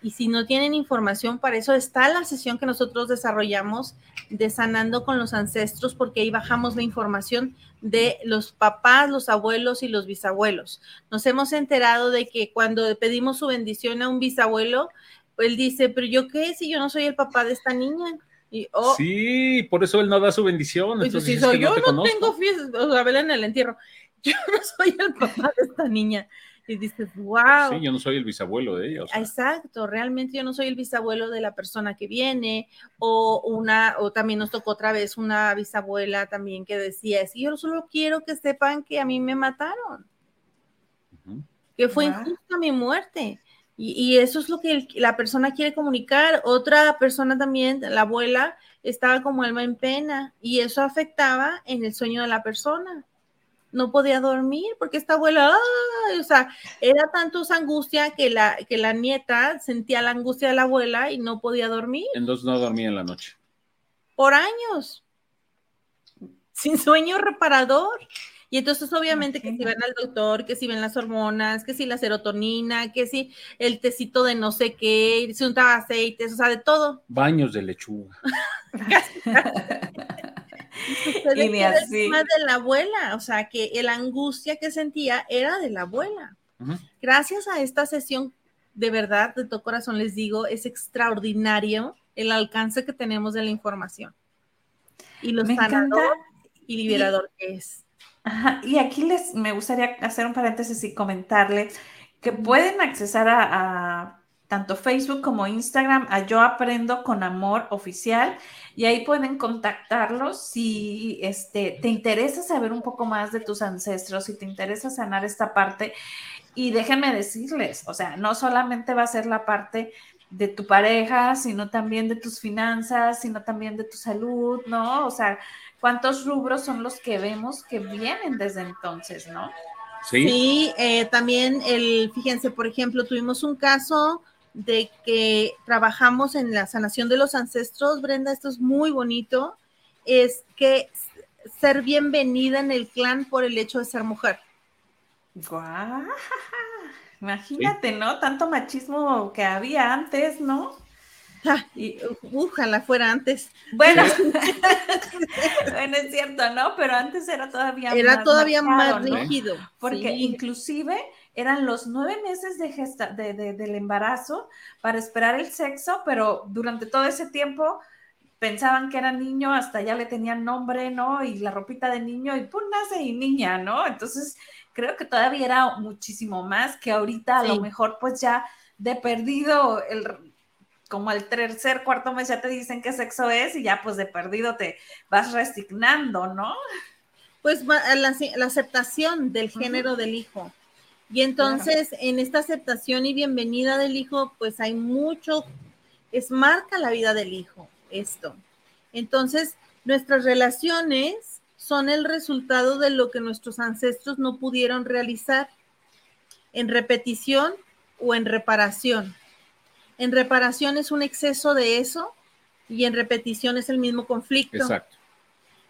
y si no tienen información, para eso está la sesión que nosotros desarrollamos de sanando con los ancestros, porque ahí bajamos la información de los papás, los abuelos y los bisabuelos. Nos hemos enterado de que cuando pedimos su bendición a un bisabuelo, él dice, pero yo qué si yo no soy el papá de esta niña. Y, oh, sí, por eso él no da su bendición. Pues, si soy, yo no, tengo fiestas, o sea, en el entierro. Yo no soy el papá de esta niña y dices, wow. Sí, yo no soy el bisabuelo de ella. Exacto, realmente yo no soy el bisabuelo de la persona que viene, o una, o también nos tocó otra vez una bisabuela también que decía, que yo solo quiero que sepan que a mí me mataron, que fue injusta mi muerte. Y, y, eso es lo que la persona quiere comunicar. Otra persona también, la abuela, estaba como alma en pena y eso afectaba en el sueño de la persona no podía dormir porque esta abuela, o sea, era tanto su angustia que la, que la nieta sentía la angustia de la abuela y no podía dormir. Entonces no dormía en la noche. Por años. Sin sueño reparador. Y entonces obviamente que si ven al doctor, que si ven las hormonas, que si la serotonina, que si el tecito de no sé qué, si untaba aceites, o sea, de todo. Baños de lechuga. y ni así. de la abuela, o sea, que la angustia que sentía era de la abuela. Gracias a esta sesión, de verdad, de todo corazón les digo, es extraordinario el alcance que tenemos de la información. Y lo sanador y liberador que es. Y aquí les me gustaría hacer un paréntesis y comentarle que pueden accesar a tanto Facebook como Instagram a Yo Aprendo con Amor Oficial y ahí pueden contactarlos si este, te interesa saber un poco más de tus ancestros, si te interesa sanar esta parte. Y déjenme decirles, o sea, no solamente va a ser la parte de tu pareja, sino también de tus finanzas, sino también de tu salud, ¿no? O sea, ¿cuántos rubros son los que vemos que vienen desde entonces, ¿no? Sí, sí eh, también el, fíjense, por ejemplo, tuvimos un caso de que trabajamos en la sanación de los ancestros, Brenda, esto es muy bonito, es que ser bienvenida en el clan por el hecho de ser mujer. ¡Guau! Imagínate, ¿no? Tanto machismo que había antes, ¿no? Ah, y ojalá fuera antes. Bueno, bueno, es cierto, ¿no? Pero antes era todavía era más todavía más rígido. Porque inclusive eran los nueve meses de gesta de, del embarazo para esperar el sexo, pero durante todo ese tiempo pensaban que era niño, hasta ya le tenían nombre, ¿no? Y la ropita de niño, y pues nace y niña, ¿no? Entonces, creo que todavía era muchísimo más que ahorita, a lo mejor, pues ya de perdido, el, como al tercer, cuarto mes ya te dicen qué sexo es, y ya pues de perdido te vas resignando, ¿no? Pues la, la aceptación del género del hijo y entonces, en esta aceptación y bienvenida del hijo, pues hay mucho, es marca la vida del hijo esto. Entonces, nuestras relaciones son el resultado de lo que nuestros ancestros no pudieron realizar en repetición o en reparación. En reparación es un exceso de eso y en repetición es el mismo conflicto. Exacto.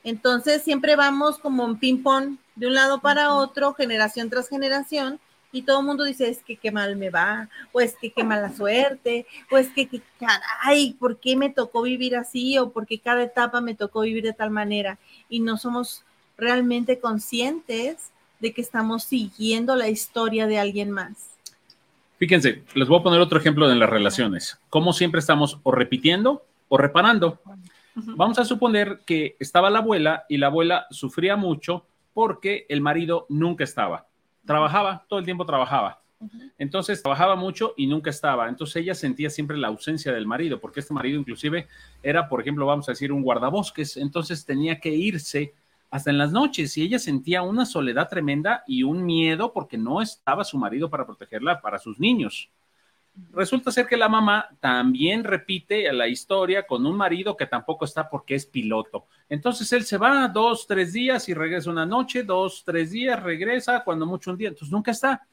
Entonces siempre vamos como en ping-pong de un lado para otro, generación tras generación, y todo el mundo dice, es que qué mal me va, o es que qué mala suerte, o es que, caray, ¿por qué me tocó vivir así? O porque cada etapa me tocó vivir de tal manera. Y no somos realmente conscientes de que estamos siguiendo la historia de alguien más. Fíjense, les voy a poner otro ejemplo de las relaciones. Como siempre estamos o repitiendo o reparando. Vamos a suponer que estaba la abuela y la abuela sufría mucho porque el marido nunca estaba trabajaba, todo el tiempo trabajaba. Entonces trabajaba mucho y nunca estaba. Entonces ella sentía siempre la ausencia del marido, porque este marido inclusive era, por ejemplo, vamos a decir, un guardabosques. Entonces tenía que irse hasta en las noches y ella sentía una soledad tremenda y un miedo porque no estaba su marido para protegerla para sus niños. Resulta ser que la mamá también repite la historia con un marido que tampoco está porque es piloto. Entonces él se va dos, tres días y regresa una noche, dos, tres días, regresa, cuando mucho un día, entonces nunca está.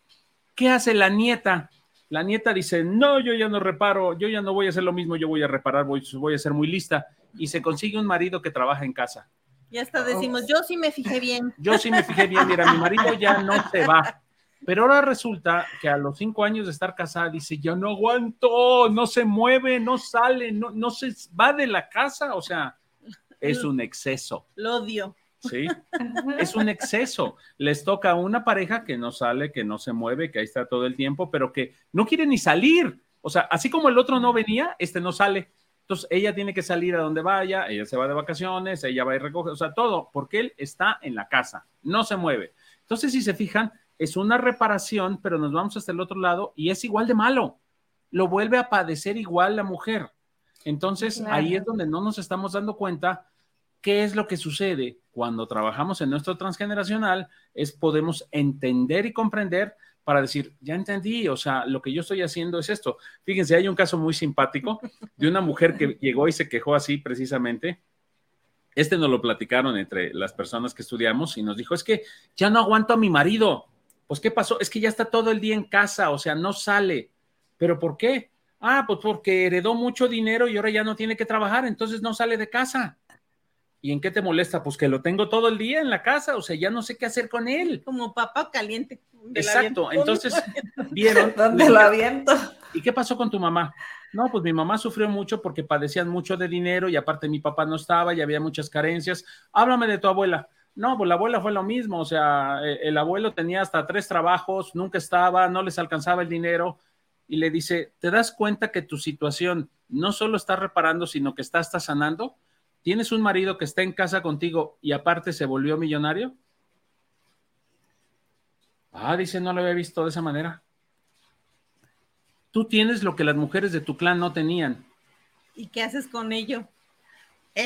¿Qué hace la nieta? La nieta dice, no, yo ya no reparo, yo ya no voy a hacer lo mismo, yo voy a reparar, voy, voy a ser muy lista. Y se consigue un marido que trabaja en casa. Ya hasta decimos, yo sí me fijé bien. Yo sí me fijé bien, mira, mi marido ya no se va. Pero ahora resulta que a los cinco años de estar casada dice, yo no aguanto, no se mueve, no sale, no, no se va de la casa, o sea, es un exceso. Lo odio. Sí, es un exceso. Les toca a una pareja que no sale, que no se mueve, que ahí está todo el tiempo, pero que no quiere ni salir. O sea, así como el otro no venía, este no sale. Entonces, ella tiene que salir a donde vaya, ella se va de vacaciones, ella va y recoge, o sea, todo, porque él está en la casa, no se mueve. Entonces, si se fijan, es una reparación, pero nos vamos hasta el otro lado y es igual de malo. Lo vuelve a padecer igual la mujer. Entonces, ahí es donde no nos estamos dando cuenta qué es lo que sucede cuando trabajamos en nuestro transgeneracional, es podemos entender y comprender para decir, ya entendí, o sea, lo que yo estoy haciendo es esto. Fíjense, hay un caso muy simpático de una mujer que llegó y se quejó así precisamente. Este nos lo platicaron entre las personas que estudiamos y nos dijo, es que ya no aguanto a mi marido. Pues, ¿qué pasó? Es que ya está todo el día en casa, o sea, no sale. ¿Pero por qué? Ah, pues porque heredó mucho dinero y ahora ya no tiene que trabajar, entonces no sale de casa. ¿Y en qué te molesta? Pues que lo tengo todo el día en la casa, o sea, ya no sé qué hacer con él. Como papá caliente. Exacto, entonces vieron. ¿Dónde lo aviento? ¿Y qué pasó con tu mamá? No, pues mi mamá sufrió mucho porque padecían mucho de dinero y aparte mi papá no estaba y había muchas carencias. Háblame de tu abuela. No, pues la abuela fue lo mismo, o sea, eh, el abuelo tenía hasta tres trabajos, nunca estaba, no les alcanzaba el dinero y le dice, ¿te das cuenta que tu situación no solo está reparando, sino que está, está sanando? ¿Tienes un marido que está en casa contigo y aparte se volvió millonario? Ah, dice, no lo había visto de esa manera. Tú tienes lo que las mujeres de tu clan no tenían. ¿Y qué haces con ello?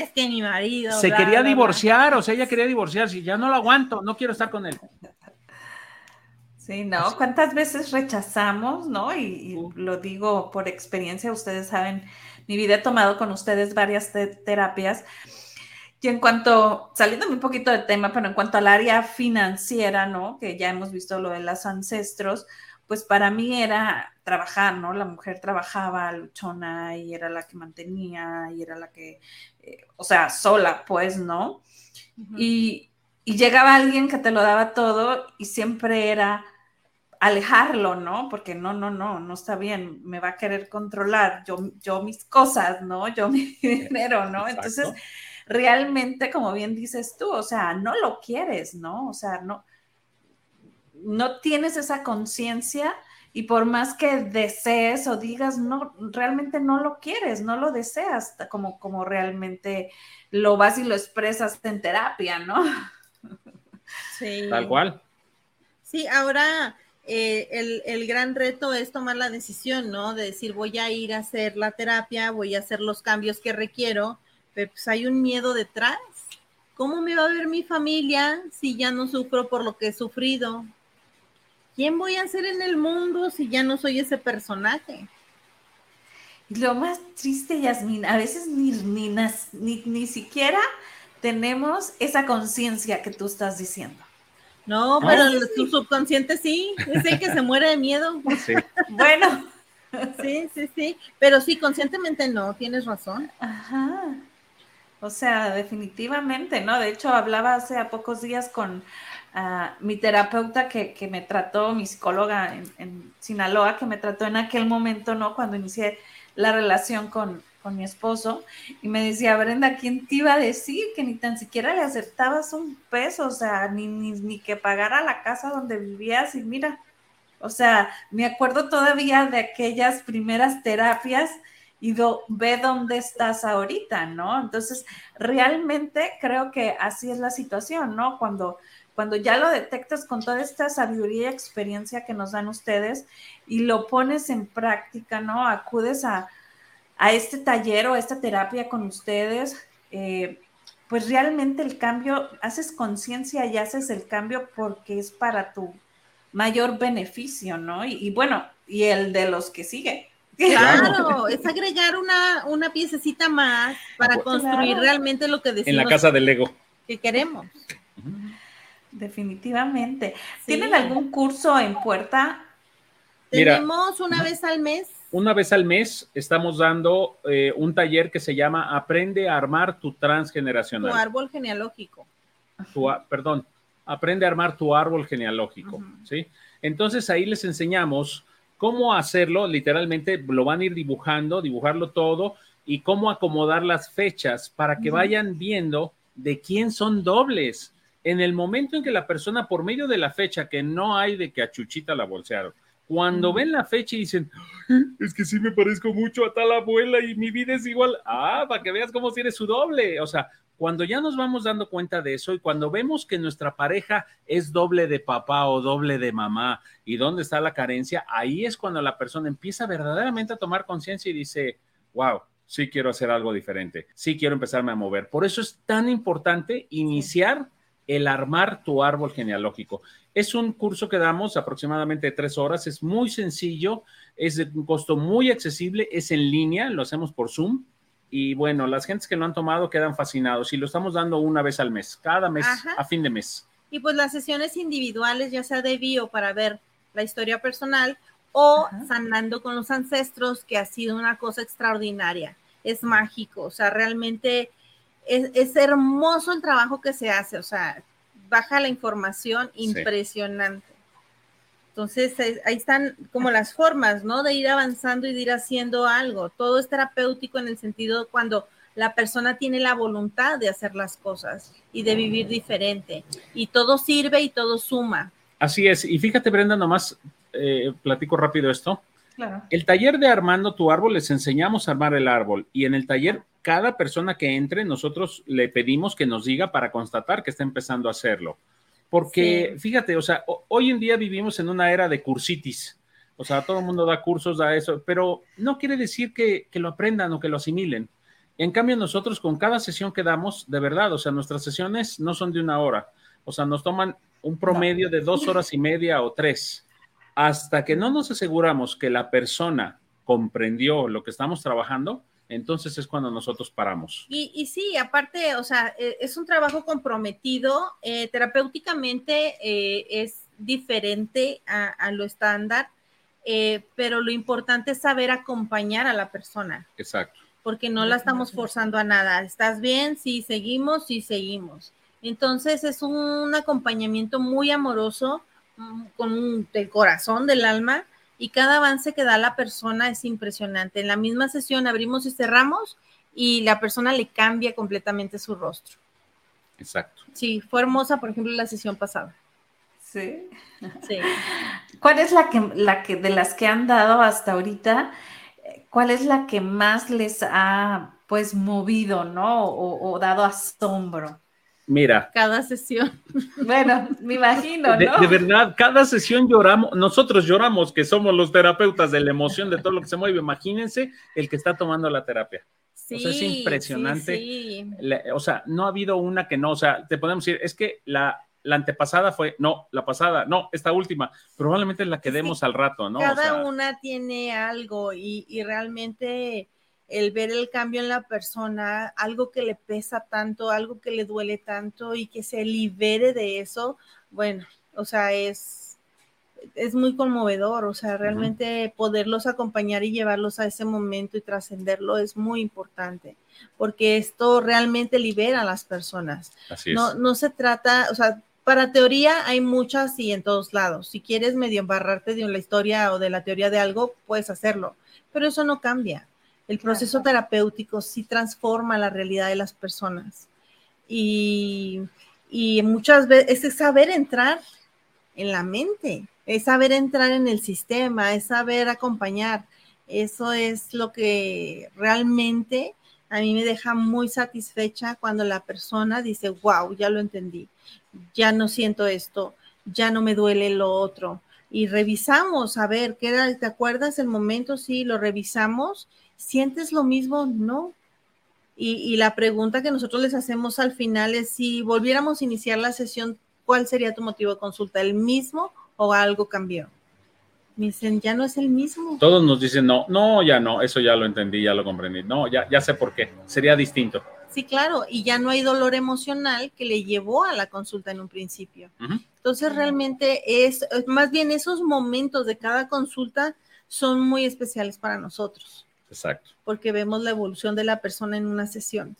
Es que mi marido. Se quería divorciar, o sea, ella quería divorciarse, ya no lo aguanto, no quiero estar con él. Sí, ¿no? ¿Cuántas veces rechazamos, no? Y, lo digo por experiencia, ustedes saben, mi vida he tomado con ustedes varias terapias. Y en cuanto, saliendo un poquito del tema, pero en cuanto al área financiera, ¿no? Que ya hemos visto lo de los ancestros, pues para mí era trabajar, ¿no? La mujer trabajaba luchona y era la que mantenía y era la que, eh, o sea, sola, pues, ¿no? y, llegaba alguien que te lo daba todo y siempre era alejarlo, ¿no? Porque no, no, no, no está bien, me va a querer controlar, yo, yo mis cosas, ¿no? Yo mi dinero, ¿no? Entonces, realmente, como bien dices tú, o sea, no lo quieres, ¿no? O sea, no, no tienes esa conciencia y por más que desees o digas, no, realmente no lo quieres, no lo deseas como, como realmente lo vas y lo expresas en terapia, ¿no? Sí. Tal cual. Sí, ahora eh, el, el, gran reto es tomar la decisión, ¿no? De decir, voy a ir a hacer la terapia, voy a hacer los cambios que requiero, pero pues hay un miedo detrás. ¿Cómo me va a ver mi familia si ya no sufro por lo que he sufrido? ¿Quién voy a ser en el mundo si ya no soy ese personaje? Y lo más triste, Yasmin, a veces ni, ni, ni, siquiera tenemos esa conciencia que tú estás diciendo. No, pero tu subconsciente sí, es el que se muere de miedo. Sí. bueno. Sí, sí, sí, pero sí, conscientemente no, tienes razón. Ajá. O sea, definitivamente, ¿no? De hecho, hablaba hace a pocos días con mi terapeuta que, me trató, mi psicóloga en, Sinaloa, que me trató en aquel momento, ¿no? Cuando inicié la relación con, mi esposo, y me decía, Brenda, ¿quién te iba a decir que ni tan siquiera le aceptabas un peso? O sea, ni, ni, ni que pagara la casa donde vivías, y mira, o sea, me acuerdo todavía de aquellas primeras terapias y ve dónde estás ahorita, ¿no? Entonces, realmente creo que así es la situación, ¿no? Cuando cuando ya lo detectas con toda esta sabiduría y experiencia que nos dan ustedes y lo pones en práctica, ¿no? Acudes a, este taller o a esta terapia con ustedes, eh, pues realmente el cambio, haces conciencia y haces el cambio porque es para tu mayor beneficio, ¿no? Y, bueno, y el de los que sigue. Claro, es agregar una, una piececita más para construir realmente lo que decimos. En la casa del Lego. Que queremos. Definitivamente. ¿Tienen algún curso en puerta? Tenemos una vez al mes. Una vez al mes estamos dando eh, un taller que se llama Aprende a armar tu transgeneracional. Tu árbol genealógico. perdón, aprende a armar tu árbol genealógico, ¿sí? Entonces ahí les enseñamos cómo hacerlo, literalmente lo van a ir dibujando, dibujarlo todo y cómo acomodar las fechas para que vayan viendo de quién son dobles. En el momento en que la persona, por medio de la fecha, que no hay de que a Chuchita la bolsearon, cuando ven la fecha y dicen, es que sí me parezco mucho a tal abuela y mi vida es igual, ah, para que veas cómo tiene su doble. O sea, cuando ya nos vamos dando cuenta de eso y cuando vemos que nuestra pareja es doble de papá o doble de mamá y dónde está la carencia, ahí es cuando la persona empieza verdaderamente a tomar conciencia y dice, wow, sí quiero hacer algo diferente, sí quiero empezarme a mover. Por eso es tan importante iniciar el armar tu árbol genealógico. Es un curso que damos aproximadamente tres horas, es muy sencillo, es de un costo muy accesible, es en línea, lo hacemos por Zoom y bueno, las gentes que lo han tomado quedan fascinados y lo estamos dando una vez al mes, cada mes, a fin de mes. Y pues las sesiones individuales, ya sea de bio para ver la historia personal o sanando con los ancestros, que ha sido una cosa extraordinaria, es mágico, o sea, realmente es, hermoso el trabajo que se hace, o sea, baja la información impresionante. Entonces, ahí están como las formas, ¿no? De ir avanzando y de ir haciendo algo. Todo es terapéutico en el sentido cuando la persona tiene la voluntad de hacer las cosas y de vivir diferente. Y todo sirve y todo suma. Así es. Y fíjate, Brenda, nomás eh, platico rápido esto. Claro. El taller de Armando tu árbol, les enseñamos a armar el árbol. Y en el taller, cada persona que entre, nosotros le pedimos que nos diga para constatar que está empezando a hacerlo. Porque fíjate, o sea, hoy en día vivimos en una era de cursitis. O sea, todo el mundo da cursos, da eso, pero no quiere decir que, lo aprendan o que lo asimilen. En cambio, nosotros con cada sesión que damos, de verdad, o sea, nuestras sesiones no son de una hora. O sea, nos toman un promedio de dos horas y media o tres. Hasta que no nos aseguramos que la persona comprendió lo que estamos trabajando, entonces es cuando nosotros paramos. Y, y sí, aparte, o sea, e, es un trabajo comprometido, eh, terapéuticamente eh, es diferente a, lo estándar, eh, pero lo importante es saber acompañar a la persona. Exacto. Porque no la estamos forzando a nada. ¿Estás bien? Sí, seguimos, sí, seguimos. Entonces es un acompañamiento muy amoroso, mm, con el corazón del alma, y cada avance que da la persona es impresionante. En la misma sesión abrimos y cerramos y la persona le cambia completamente su rostro. Exacto. Sí, fue hermosa, por ejemplo, la sesión pasada. Sí. Sí. ¿Cuál es la que, la que de las que han dado hasta ahorita, cuál es la que más les ha pues movido, ¿no? o dado asombro? Mira. Cada sesión. Bueno, me imagino, ¿no? De, verdad, cada sesión lloramos, nosotros lloramos que somos los terapeutas de la emoción de todo lo que se mueve. Imagínense el que está tomando la terapia. Sí, o sea, es impresionante. Sí, o sea, no ha habido una que no, o sea, te podemos decir, es que la, la antepasada fue, no, la pasada, no, esta última, probablemente la que demos al rato, ¿no? Cada una tiene algo y, y realmente el ver el cambio en la persona, algo que le pesa tanto, algo que le duele tanto y que se libere de eso, bueno, o sea, es, es muy conmovedor, o sea, realmente poderlos acompañar y llevarlos a ese momento y trascenderlo es muy importante, porque esto realmente libera a las personas. Así no, no se trata, o sea, para teoría hay muchas y en todos lados. Si quieres medio embarrarte de la historia o de la teoría de algo, puedes hacerlo, pero eso no cambia. El proceso terapéutico sí transforma la realidad de las personas. Y, muchas veces es saber entrar en la mente, es saber entrar en el sistema, es saber acompañar. Eso es lo que realmente a mí me deja muy satisfecha cuando la persona dice, wow, ya lo entendí, ya no siento esto, ya no me duele lo otro. Y revisamos, a ver, ¿qué era? ¿Te acuerdas el momento? Sí, lo revisamos ¿Sientes lo mismo? No. Y, la pregunta que nosotros les hacemos al final es si volviéramos a iniciar la sesión, ¿cuál sería tu motivo de consulta? ¿El mismo o algo cambió? Me dicen, ya no es el mismo. Todos nos dicen, no, no, ya no, eso ya lo entendí, ya lo comprendí. No, ya, ya sé por qué, sería distinto. Sí, claro, y ya no hay dolor emocional que le llevó a la consulta en un principio. Entonces, realmente es, más bien esos momentos de cada consulta son muy especiales para nosotros. Exacto. Porque vemos la evolución de la persona en una sesión.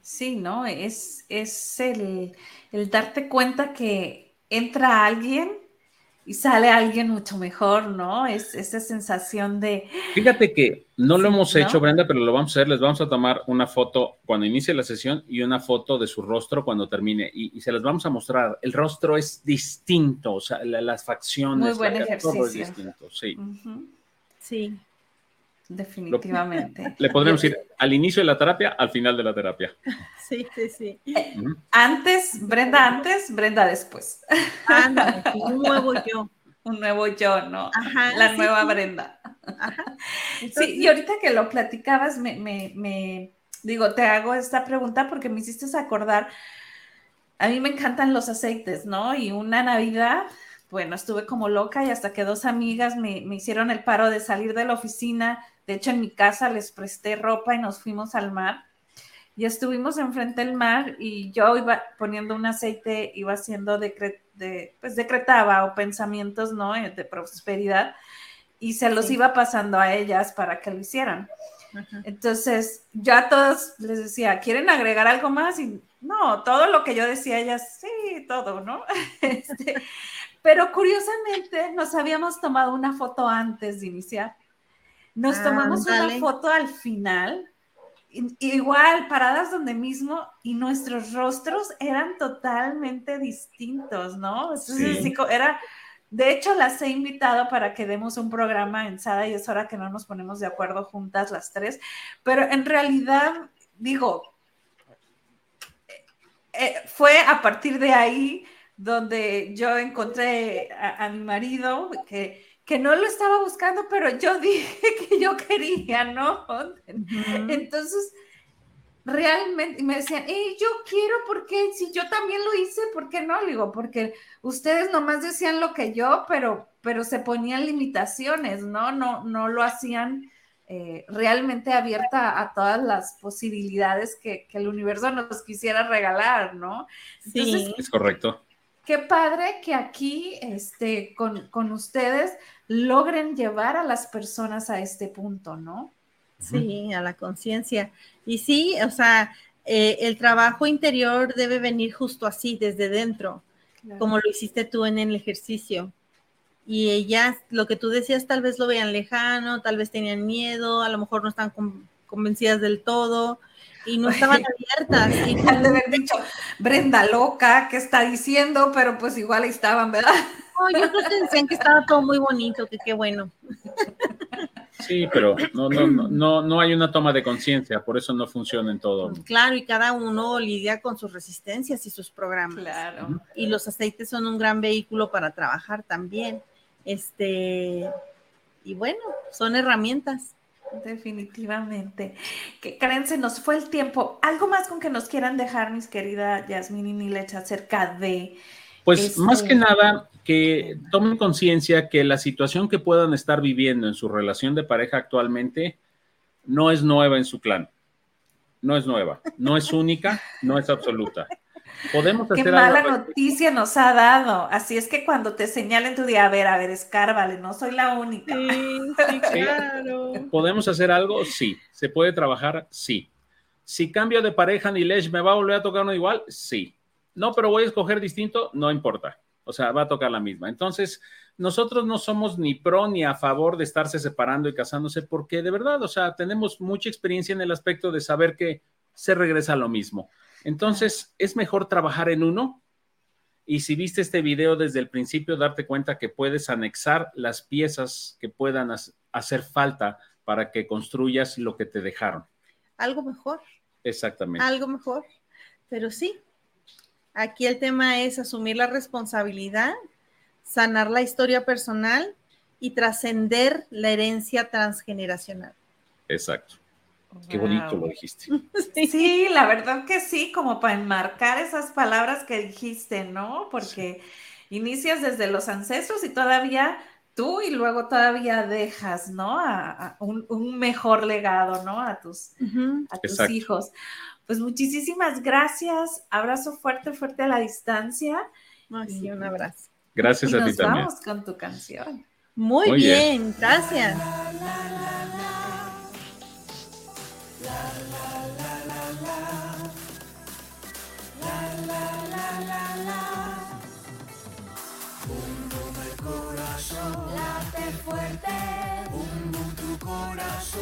Sí, ¿no? Es, es el, el darte cuenta que entra alguien y sale alguien mucho mejor, ¿no? Es esa sensación de... Fíjate que no lo hemos hecho, Brenda, pero lo vamos a hacer. Les vamos a tomar una foto cuando inicie la sesión y una foto de su rostro cuando termine. Y, se las vamos a mostrar. El rostro es distinto, o sea, las facciones. Muy buen ejercicio. Todo es distinto, sí. Sí. Definitivamente. Le podremos ir al inicio de la terapia, al final de la terapia. Sí, sí, sí. Antes, Brenda antes, Brenda después. Un nuevo yo. Un nuevo yo, ¿no? Ajá, la nueva Brenda. Ajá. sí, y ahorita que lo platicabas, me, me, me, digo, te hago esta pregunta porque me hiciste acordar, a mí me encantan los aceites, ¿no? Y una Navidad, bueno, estuve como loca y hasta que dos amigas me, me hicieron el paro de salir de la oficina de hecho, en mi casa les presté ropa y nos fuimos al mar. Y estuvimos enfrente del mar y yo iba poniendo un aceite, iba haciendo de, pues decretaba o pensamientos, ¿no? Eh, de prosperidad y se los iba pasando a ellas para que lo hicieran. Entonces, yo a todos les decía, ¿quieren agregar algo más? Y no, todo lo que yo decía, ellas, sí, todo, ¿no? Este, pero curiosamente nos habíamos tomado una foto antes de iniciar. Nos tomamos una foto al final, igual, paradas donde mismo, y nuestros rostros eran totalmente distintos, ¿no? Entonces, era, de hecho, las he invitado para que demos un programa en Sada y es hora que no nos ponemos de acuerdo juntas las tres, pero en realidad, digo, eh, fue a partir de ahí donde yo encontré a mi marido que que no lo estaba buscando, pero yo dije que yo quería, ¿no? Entonces, realmente, me decían, hey, yo quiero, porque si yo también lo hice, ¿por qué no? Le digo, porque ustedes nomás decían lo que yo, pero, pero se ponían limitaciones, ¿no? No, no lo hacían eh, realmente abierta a todas las posibilidades que, que, el universo nos quisiera regalar, ¿no? sí, es correcto qué padre que aquí este, con, ustedes logren llevar a las personas a este punto, ¿no? Sí, a la conciencia. Y sí, o sea, eh, el trabajo interior debe venir justo así, desde dentro, como lo hiciste tú en el ejercicio. Y ellas, lo que tú decías, tal vez lo vean lejano, tal vez tenían miedo, a lo mejor no están convencidas del todo, y no estaban abiertas. Y han de haber dicho, Brenda loca, ¿qué está diciendo? Pero pues igual ahí estaban, ¿verdad? No, yo creo que decían que estaba todo muy bonito, que qué bueno. Sí, pero no, no, no, no hay una toma de conciencia, por eso no funciona en todo. Claro, y cada uno lidia con sus resistencias y sus programas. Claro. Y los aceites son un gran vehículo para trabajar también. Este, y bueno, son herramientas. Definitivamente. Que Karen, se nos fue el tiempo. ¿Algo más con que nos quieran dejar, mis queridas Yasmin y Nilecha, acerca de... Pues más que nada, que tomen conciencia que la situación que puedan estar viviendo en su relación de pareja actualmente no es nueva en su clan. No es nueva, no es única, no es absoluta. Podemos Qué mala noticia nos ha dado. Así es que cuando te señalen tu día, a ver, a ver, escárvale, no soy la única. Sí, claro. ¿Podemos hacer algo? Sí. ¿Se puede trabajar? Sí. Si cambio de pareja, Nilesh, ¿me va a volver a tocar uno igual? Sí. No, pero voy a escoger distinto, no importa. O sea, va a tocar la misma. Entonces, nosotros no somos ni pro ni a favor de estarse separando y casándose, porque de verdad, o sea, tenemos mucha experiencia en el aspecto de saber que se regresa a lo mismo. Entonces, es mejor trabajar en uno. Y si viste este video desde el principio, darte cuenta que puedes anexar las piezas que puedan hacer falta para que construyas lo que te dejaron. Algo mejor. Exactamente. Algo mejor. Pero sí, aquí el tema es asumir la responsabilidad, sanar la historia personal y trascender la herencia transgeneracional. Exacto. Qué bonito lo dijiste. Sí, la verdad que sí, como para enmarcar esas palabras que dijiste, ¿no? Porque inicias desde los ancestros y todavía tú y luego todavía dejas, ¿no? A, un, mejor legado, ¿no? A tus, a tus hijos. Pues muchísimas gracias. Abrazo fuerte, fuerte a la distancia. sí, un abrazo. Gracias a ti también. Vamos con tu canción. Muy bien, gracias. Corazón late fuerte, un tu corazón.